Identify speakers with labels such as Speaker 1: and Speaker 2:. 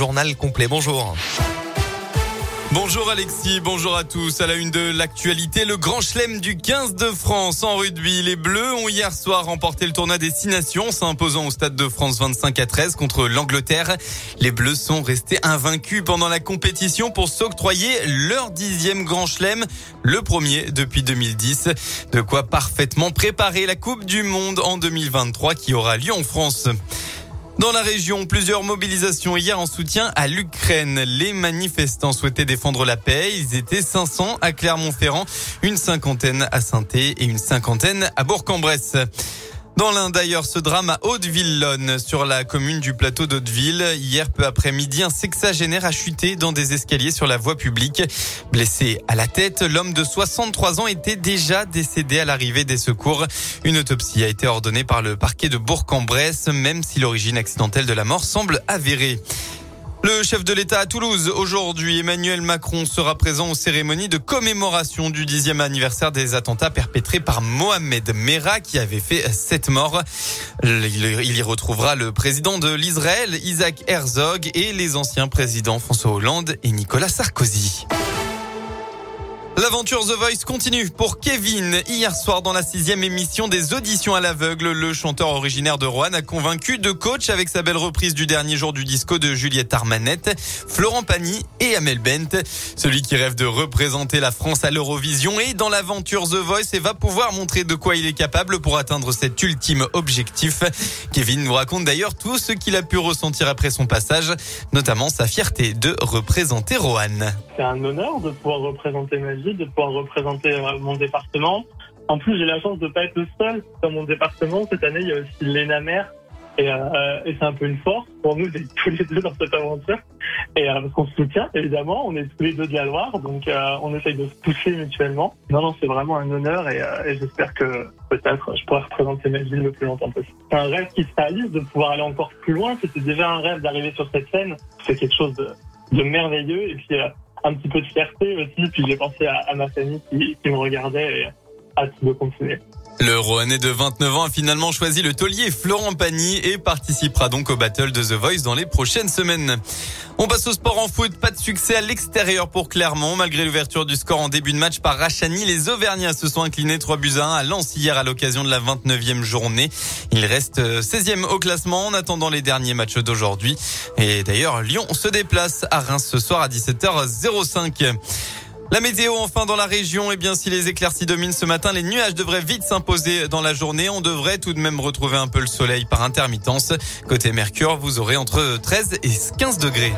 Speaker 1: Journal complet, bonjour.
Speaker 2: Bonjour Alexis, bonjour à tous. À la une de l'actualité, le grand chelem du 15 de France en rugby. Les Bleus ont hier soir remporté le tournoi des Six Nations, s'imposant au Stade de France 25 à 13 contre l'Angleterre. Les Bleus sont restés invaincus pendant la compétition pour s'octroyer leur dixième grand chelem, le premier depuis 2010. De quoi parfaitement préparer la Coupe du Monde en 2023 qui aura lieu en France. Dans la région, plusieurs mobilisations hier en soutien à l'Ukraine. Les manifestants souhaitaient défendre la paix. Ils étaient 500 à Clermont-Ferrand, une cinquantaine à saint et une cinquantaine à Bourg-en-Bresse. Dans l'un d'ailleurs, ce drame à Haute-Villonne, sur la commune du plateau d'Hauteville. Hier, peu après-midi, un sexagénaire a chuté dans des escaliers sur la voie publique. Blessé à la tête, l'homme de 63 ans était déjà décédé à l'arrivée des secours. Une autopsie a été ordonnée par le parquet de Bourg-en-Bresse, même si l'origine accidentelle de la mort semble avérée. Le chef de l'État à Toulouse, aujourd'hui, Emmanuel Macron sera présent aux cérémonies de commémoration du dixième anniversaire des attentats perpétrés par Mohamed Merah qui avait fait sept morts. Il y retrouvera le président de l'Israël, Isaac Herzog, et les anciens présidents François Hollande et Nicolas Sarkozy. L'aventure The Voice continue pour Kevin. Hier soir, dans la sixième émission des auditions à l'aveugle, le chanteur originaire de Rouen a convaincu deux coachs avec sa belle reprise du dernier jour du disco de Juliette Armanette, Florent Pagny et Amel Bent. Celui qui rêve de représenter la France à l'Eurovision est dans l'aventure The Voice et va pouvoir montrer de quoi il est capable pour atteindre cet ultime objectif. Kevin nous raconte d'ailleurs tout ce qu'il a pu ressentir après son passage, notamment sa fierté de représenter Roanne.
Speaker 3: C'est un honneur de pouvoir représenter ma vie de pouvoir représenter euh, mon département. En plus, j'ai la chance de ne pas être le seul dans mon département. Cette année, il y a aussi Léna Mère. Et, euh, et c'est un peu une force pour nous d'être tous les deux dans cette aventure. Et euh, parce qu'on se soutient, évidemment, on est tous les deux de la Loire, donc euh, on essaye de se pousser mutuellement. Non, non, c'est vraiment un honneur et, euh, j'espère que peut-être je pourrai représenter ma ville le plus longtemps possible. C'est un rêve qui se réalise de pouvoir aller encore plus loin. C'était déjà un rêve d'arriver sur cette scène. C'est quelque chose de merveilleux. Et puis un petit peu de fierté aussi. Puis j'ai pensé à, ma famille qui, qui me regardait et hâte de continuer.
Speaker 2: Le Rouennais de 29 ans a finalement choisi le taulier Florent Pagny et participera donc au battle de The Voice dans les prochaines semaines. On passe au sport en foot. Pas de succès à l'extérieur pour Clermont. Malgré l'ouverture du score en début de match par Rachani, les Auvergnats se sont inclinés 3 buts à 1 à Lens hier à l'occasion de la 29e journée. Il reste 16e au classement en attendant les derniers matchs d'aujourd'hui. Et d'ailleurs, Lyon se déplace à Reims ce soir à 17h05. La météo enfin dans la région, eh bien si les éclaircies dominent ce matin, les nuages devraient vite s'imposer dans la journée. On devrait tout de même retrouver un peu le soleil par intermittence. Côté Mercure, vous aurez entre 13 et 15 degrés.